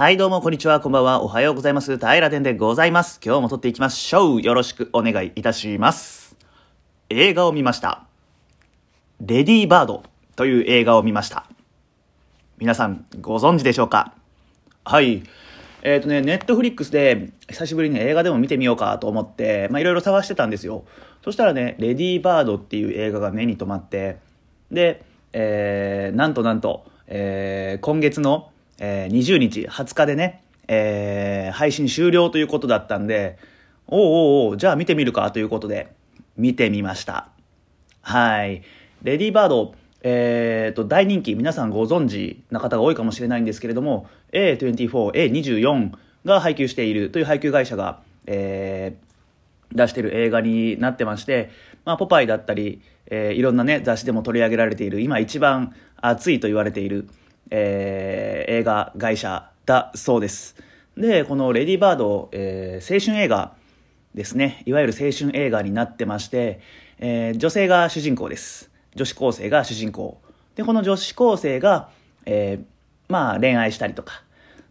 はい、どうも、こんにちは、こんばんは、おはようございます。平殿でございます。今日も撮っていきましょう。よろしくお願いいたします。映画を見ました。レディーバードという映画を見ました。皆さん、ご存知でしょうか？はい。えっ、とね、ネットフリックスで、久しぶりに映画でも見てみようかと思って、まあ、いろいろ探してたんですよ。そしたらね、レディーバードっていう映画が目に留まって、で、えー、なんとなんと、えー、今月の、えー、20日、20日でね、えー、配信終了ということだったんで、おうおうおう、じゃあ見てみるかということで、見てみました。はい。レディーバード、えー、と、大人気、皆さんご存知な方が多いかもしれないんですけれども、A24、A24 が配給しているという配給会社が、えー、出している映画になってまして、まあ、ポパイだったり、えーいろんなね、雑誌でも取り上げられている、今一番熱いと言われている、えー映画会社だそうです。で、このレディーバード、えー青春映画ですね。いわゆる青春映画になってまして、えー女性が主人公です。女子高生が主人公。で、この女子高生が、えーまあ恋愛したりとか、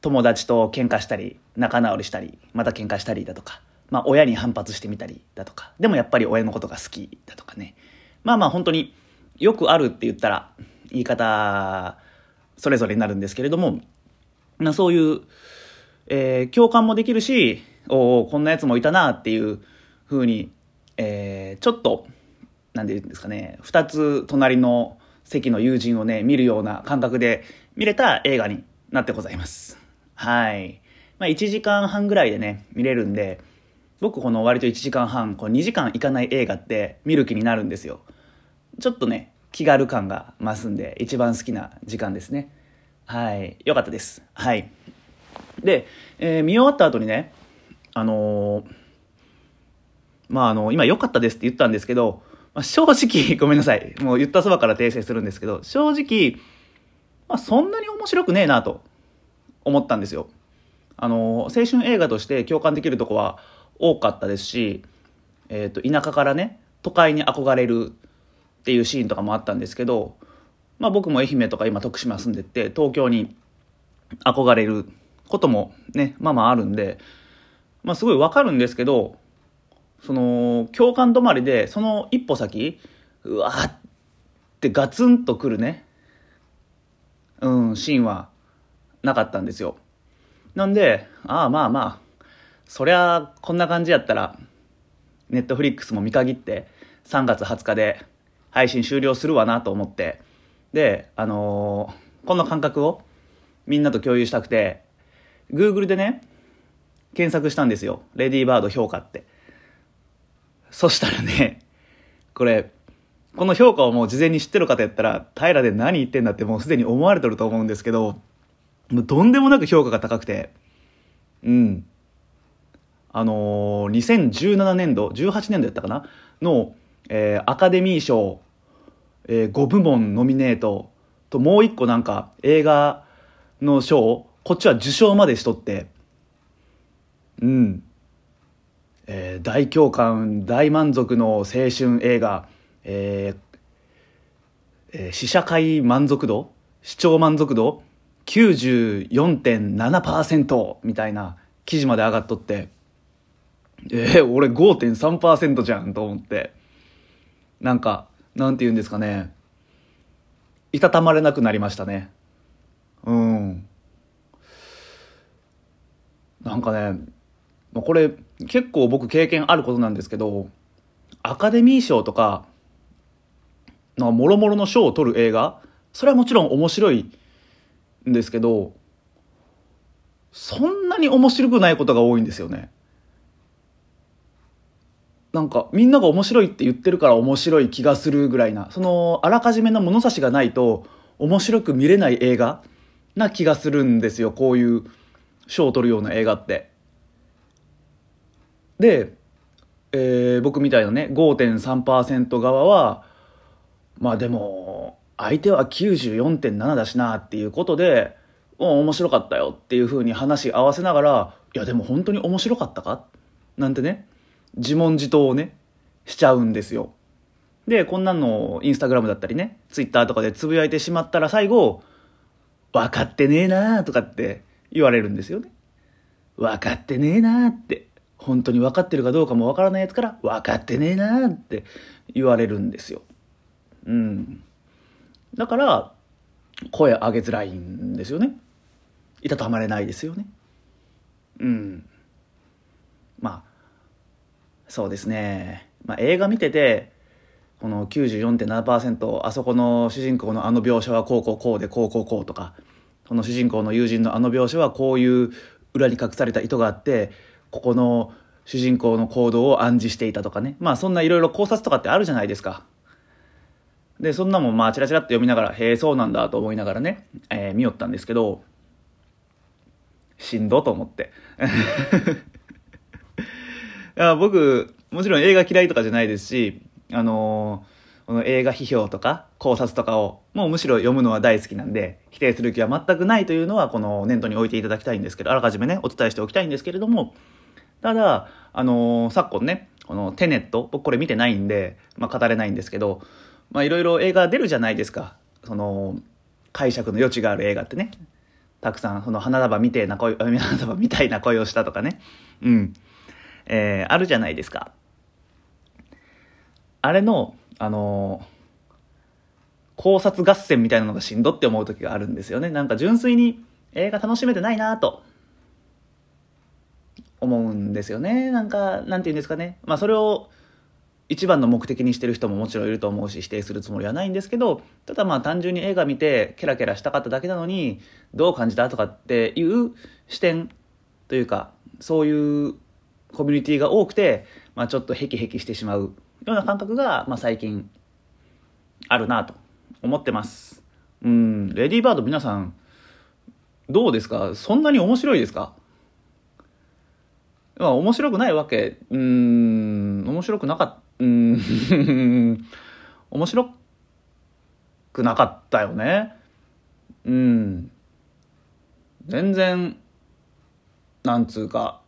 友達と喧嘩したり、仲直りしたり、また喧嘩したりだとか、まあ親に反発してみたりだとか、でもやっぱり親のことが好きだとかね。まあまあ本当によくあるって言ったら言い方それぞれになるんですけれども、まそういう、えー共感もできるし、おおこんなやつもいたなっていう風に、えーちょっと、なんていうんですかね、二つ隣の席の友人をね、見るような感覚で見れた映画になってございます。はい。まあ1時間半ぐらいでね、見れるんで、僕この割と1時間半、こう2時間いかない映画って見る気になるんですよ。ちょっとね、気軽感が増すんで、一番好きな時間ですね。はい。よかったです。はい。で、えー見終わった後にね、あのーまああの、今良かったですって言ったんですけど、まあ、正直、ごめんなさい。もう言ったそばから訂正するんですけど、正直、まあそんなに面白くねえなと思ったんですよ。あのー青春映画として共感できるとこは多かったですし、えっ、と、田舎からね、都会に憧れるっていうシーンとかもあったんですけど、まあ僕も愛媛とか今徳島住んでて、東京に憧れることもね、まあまああるんで、まあすごいわかるんですけど、その、共感止まりで、その一歩先、うわーってガツンとくるね、うん、シーンはなかったんですよ。なんで、ああまあまあ、そりゃこんな感じやったら、ネットフリックスも見限って3月20日で配信終了するわなと思って、で、あのーこの感覚をみんなと共有したくて、Google でね、検索したんですよ。レディーバード評価って。そしたらね、これ、この評価をもう事前に知ってる方やったら、平で何言ってんだってもうすでに思われてると思うんですけど、もうとんでもなく評価が高くて、うん。あのー2017年度、18年度やったかな？の、えーアカデミー賞、え5部門ノミネート。ともう一個なんか映画の賞、こっちは受賞までしとって、うん。えー大共感、大満足の青春映画、えーえー試写会満足度視聴満足度94.7%みたいな記事まで上がっとって、えー俺5.3%じゃんと思って、なんか、なんて言うんですかね、いたたまれなくなりましたね。うん。なんかね、これ結構僕経験あることなんですけど、アカデミー賞とか、なんかもろもろの賞を取る映画、それはもちろん面白いんですけど、そんなに面白くないことが多いんですよね。なんかみんなが面白いって言ってるから面白い気がするぐらいな、そのあらかじめの物差しがないと面白く見れない映画な気がするんですよ、こういう賞を取るような映画って。で、えー僕みたいなね5.3%側はまあでも相手は94.7だしなっていうことでうん面白かったよっていうふうに話合わせながらいやでも本当に面白かったか？なんてね自問自答をねしちゃうんですよでこんなのインスタグラムだったりねツイッターとかでつぶやいてしまったら最後分かってねえなーとかって言われるんですよね。分かってねえなーって。本当に分かってるかどうかも分からないやつから分かってねえなーって言われるんですよ。うん。だから、声上げづらいんですよね。いたたまれないですよね。うん。まあ、そうですね。まあ映画見てて、この94.7%あそこの主人公のあの描写はこうこうこうでこうこうこうとかこの主人公の友人のあの描写はこういう裏に隠された意図があってここの主人公の行動を暗示していたとかね。まあそんないろいろ考察とかってあるじゃないですか。でそんなもんまあチラチラっと読みながらへえそうなんだと思いながらね、えー、見よったんですけどしんどと思って。や僕もちろん映画嫌いとかじゃないですしあのー、この映画批評とか考察とかをもうむしろ読むのは大好きなんで否定する気は全くないというのはこの念頭に置いていただきたいんですけどあらかじめねお伝えしておきたいんですけれどもただあのー、昨今ねこのテネット僕これ見てないんで、まあ、語れないんですけどまあいろいろ映画出るじゃないですか。その解釈の余地がある映画ってね。たくさんその花束みたいな恋花束みたいな恋をしたとかね。うん。えー、あるじゃないですかあれの、あのー、考察合戦みたいなのがしんどって思う時があるんですよね。なんか純粋に映画楽しめてないなと思うんですよね。なんか、なんて言うんですかね。まあそれを一番の目的にしてる人ももちろんいると思うし否定するつもりはないんですけどただまあ単純に映画見てケラケラしたかっただけなのにどう感じたとかっていう視点というかそういうコミュニティが多くて、まあ、ちょっとヘキヘキしてしまうような感覚が、まあ、最近あるなと思ってます。うん、レディーバード皆さん、どうですか？そんなに面白いですか？まあ、面白くないわけ、うん、面白くなかった、うん、面白くなかったよね。うん。全然、なんつうか、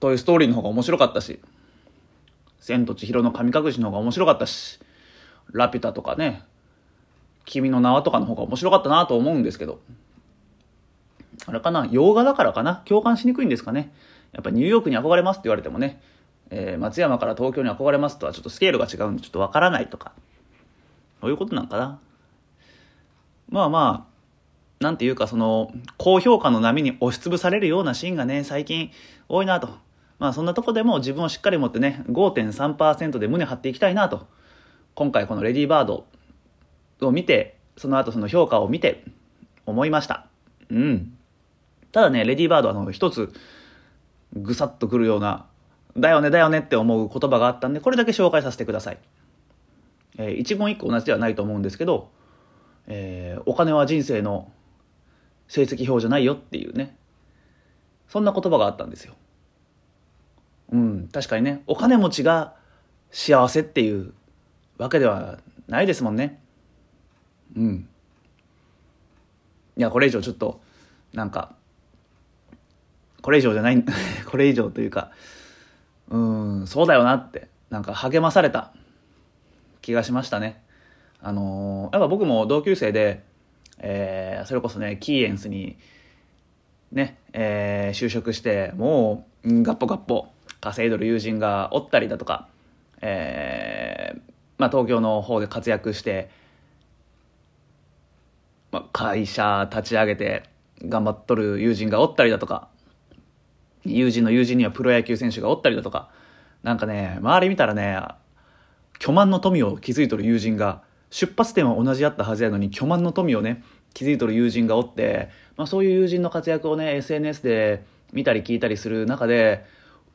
トイ・ストーリーの方が面白かったし。千と千尋の神隠しの方が面白かったし、ラピュタとかね、君の名はとかの方が面白かったなと思うんですけど、あれかな、洋画だからかな、共感しにくいんですかね。やっぱニューヨークに憧れますって言われてもね、えー、松山から東京に憧れますとはちょっとスケールが違うんでちょっとわからないとか、そういうことなんかな。まあまあ、なんていうかその、高評価の波に押しつぶされるようなシーンがね、最近多いなと。まあそんなとこでも自分をしっかり持ってね、5.3%で胸張っていきたいなと。今回このレディーバードを見て、その後その評価を見て思いました。うん。ただね、レディーバードはあの一つぐさっとくるような、だよねだよねって思う言葉があったんで、これだけ紹介させてください。えー、一言一句同じではないと思うんですけど、えー、お金は人生の成績表じゃないよっていうね、そんな言葉があったんですよ。うん、確かにね、お金持ちが幸せっていうわけではないですもんね。うん。いや、これ以上ちょっと、なんか、これ以上じゃない、これ以上というか、うん、そうだよなって、なんか励まされた気がしましたね。あのー、やっぱ僕も同級生で、えー、それこそね、キーエンスに、ね、えー、就職して、もう、ガッポガッポ、稼いどる友人がおったりだとか、えー、まあ、東京の方で活躍して、まあ、会社立ち上げて頑張っとる友人がおったりだとか、友人の友人にはプロ野球選手がおったりだとか、なんかね、周り見たらね、巨万の富を築いとる友人が、出発点は同じやったはずやのに巨万の富をね、築いとる友人がおって、まあ、そういう友人の活躍をね、SNS で見たり聞いたりする中で、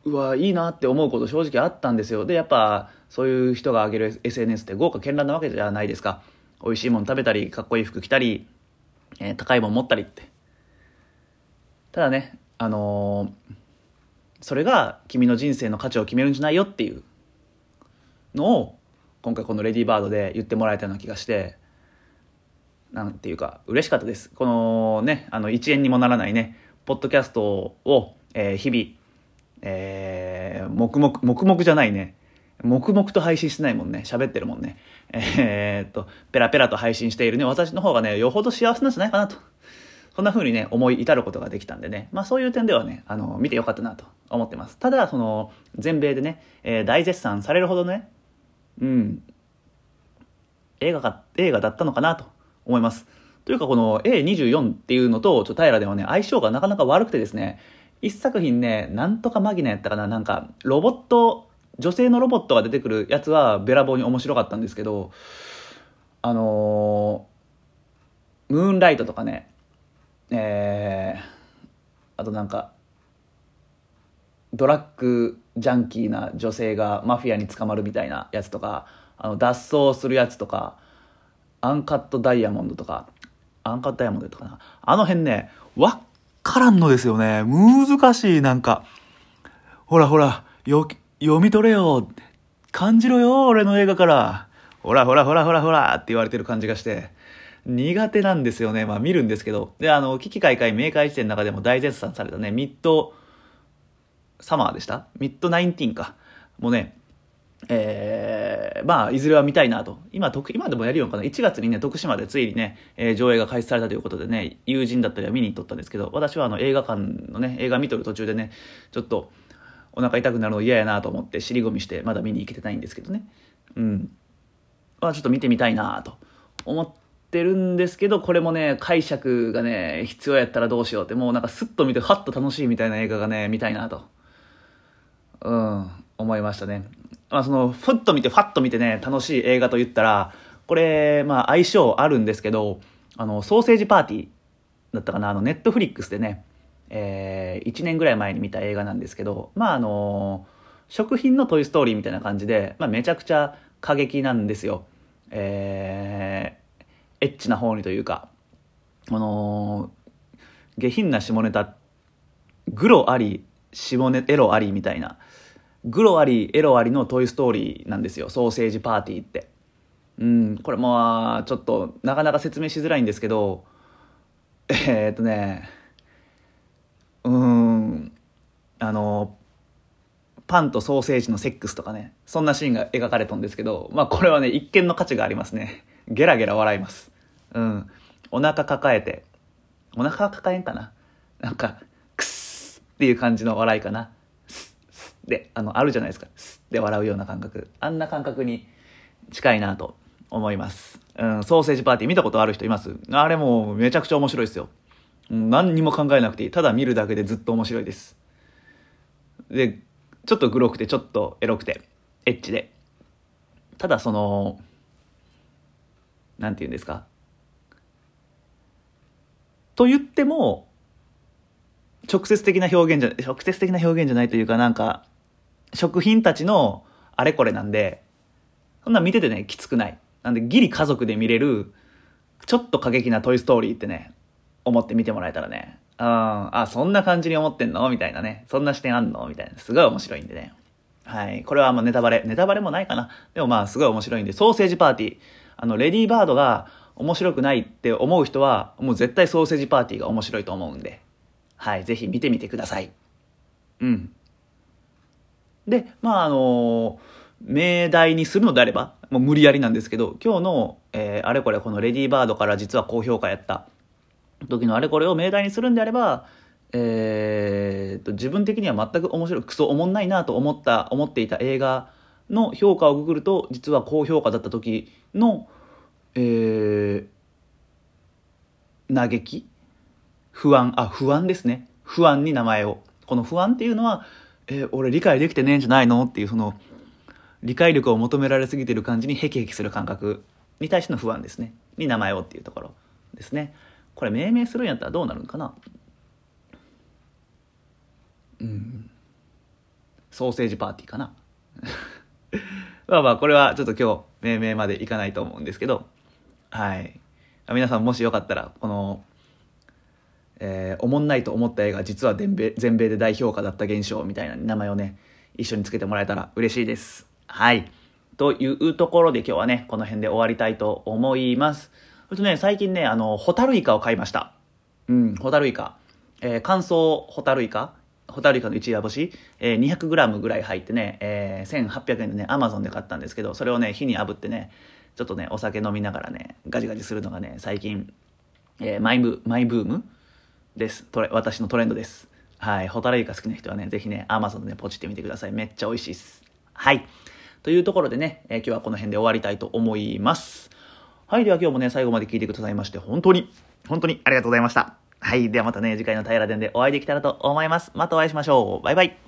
うわいいなって思うこと正直あったんですよ。でやっぱそういう人が上げる SNS って豪華絢爛なわけじゃないですか。美味しいもの食べたりかっこいい服着たり、えー、高いもの持ったりって。ただねあのー、それが君の人生の価値を決めるんじゃないよっていう。のを今回この「レディーバード」で言ってもらえたような気がして。なんていうか嬉しかったです。このねあの1円にもならないねポッドキャストを、えー、日々えー、黙々、黙々じゃないね。黙々と配信してないもんね。喋ってるもんね。えー、っと、ペラペラと配信しているね、私の方がね、よほど幸せなんじゃないかなと。そんな風にね、思い至ることができたんでね、まあそういう点ではね、あの、見てよかったなと思ってます。ただ、その、全米でね、えー、大絶賛されるほどね、うん、映画か、映画だったのかなと思います。というかこの A24 っていうのと、ちょっと平ではね、相性がなかなか悪くてですね、一作品ね、なんとかマギナやったかな、なんか、ロボット、女性のロボットが出てくるやつはべらぼうに面白かったんですけど、あのー、ムーンライトとかね、えー、あとなんか、ドラッグジャンキーな女性がマフィアに捕まるみたいなやつとか、あの脱走するやつとか、アンカットダイヤモンドとか、アンカットダイヤモンドとかな。あの辺ね、わっからんのですよね。難しい、なんか。ほらほら、よ、読み取れよ。感じろよ、俺の映画から。ほらほらほらほらほらって言われてる感じがして。苦手なんですよね。まあ見るんですけど。で、あの、危機開会明快時点の中でも大絶賛されたね、ミッド、サマーでした？ミッドナインティンか。もうね、えー、まあ、いずれは見たいなと。今、今でもやるよかな。1月にね、徳島でついにね、えー、上映が開始されたということでね、友人だったりは見に行っとったんですけど、私はあの映画館のね、映画見とる途中でね、ちょっとお腹痛くなるの嫌やなと思って尻込みしてまだ見に行けてないんですけどね。うん。まあ、ちょっと見てみたいなと思ってるんですけど、これもね、解釈がね、必要やったらどうしようって、もうなんかスッと見て、ハッと楽しいみたいな映画がね、見たいなと。うん、思いましたね。まあ、その、ふっと見て、ファッと見てね、楽しい映画と言ったら、これ、まあ、相性あるんですけど、あの、ソーセージパーティーだったかな、あの、ネットフリックスでね、えー、1年ぐらい前に見た映画なんですけど、まあ、あの、食品のトイ・ストーリーみたいな感じで、まあ、めちゃくちゃ過激なんですよ。えー、エッチな方にというか、あの下品な下ネタ、グロあり、下ネエロありみたいな、グロありエロありのトイ・ストーリーなんですよ。ソーセージパーティーって。うんこれもちょっとなかなか説明しづらいんですけどえー、っとねうーんあのパンとソーセージのセックスとかねそんなシーンが描かれたんですけどまあこれはね一見の価値がありますね。ゲラゲラ笑います。うんお腹抱えてお腹抱えんかな？なんかクスっていう感じの笑いかな。で、あの、あるじゃないですか。スッて笑うような感覚。あんな感覚に近いなと思います。うん、ソーセージパーティー見たことある人います？あれもめちゃくちゃ面白いですよ。うん、何にも考えなくていい。ただ見るだけでずっと面白いです。で、ちょっとグロくて、ちょっとエロくて、エッチで。ただその、なんて言うんですか？と言っても、直接的な表現じゃ、直接的な表現じゃないというか、なんか、食品たちのあれこれなんで、そんな見ててね、きつくない。なんで、ギリ家族で見れる、ちょっと過激なトイストーリーってね、思って見てもらえたらね、うん、あ、そんな感じに思ってんの？みたいなね、そんな視点あんの？みたいな、すごい面白いんでね。はい。これはまあネタバレ、ネタバレもないかな。でもまあすごい面白いんで、ソーセージパーティー。あの、レディーバードが面白くないって思う人は、もう絶対ソーセージパーティーが面白いと思うんで、はい。ぜひ見てみてください。うん。で、まああの命題にするのであれば、もう無理やりなんですけど、今日の、えー、あれこれこのレディーバードから実は高評価やった時のあれこれを命題にするんであれば、えー、と自分的には全く面白い、クソおもんないなと思った、思っていた映画の評価をくぐると、実は高評価だった時の、えー、嘆き不安、あ、不安ですね。不安に名前を。この不安っていうのは、え俺理解できてねえんじゃないの？っていうその理解力を求められすぎてる感じにヘキヘキする感覚に対しての不安ですね。に名前をっていうところですね。これ命名するんやったらどうなるんかな？うん。ソーセージパーティーかな？まあまあこれはちょっと今日命名までいかないと思うんですけど。はい。皆さんもしよかったらこのえー、おもんないと思った映画実は全米全米で大評価だった現象みたいな名前をね一緒につけてもらえたら嬉しいです。はい。というところで今日はねこの辺で終わりたいと思います。それとね最近ねあのホタルイカを買いました。うんホタルイカ、えー、乾燥ホタルイカ。ホタルイカの一夜干し、えー、200g ぐらい入ってね、えー、1800円でねアマゾンで買ったんですけどそれをね火に炙ってねちょっとねお酒飲みながらねガジガジするのがね最近、えー、マイブマイブームです。トレ私のトレンドです。はい。ホタルイカ好きな人はね、ぜひね、アマゾンでね、ポチってみてください。めっちゃ美味しいっす。はい。というところでね、えー今日はこの辺で終わりたいと思います。はい。では今日もね、最後まで聞いてくださいまして、本当に、本当にありがとうございました。はい。ではまたね、次回の平ら伝でお会いできたらと思います。またお会いしましょう。バイバイ。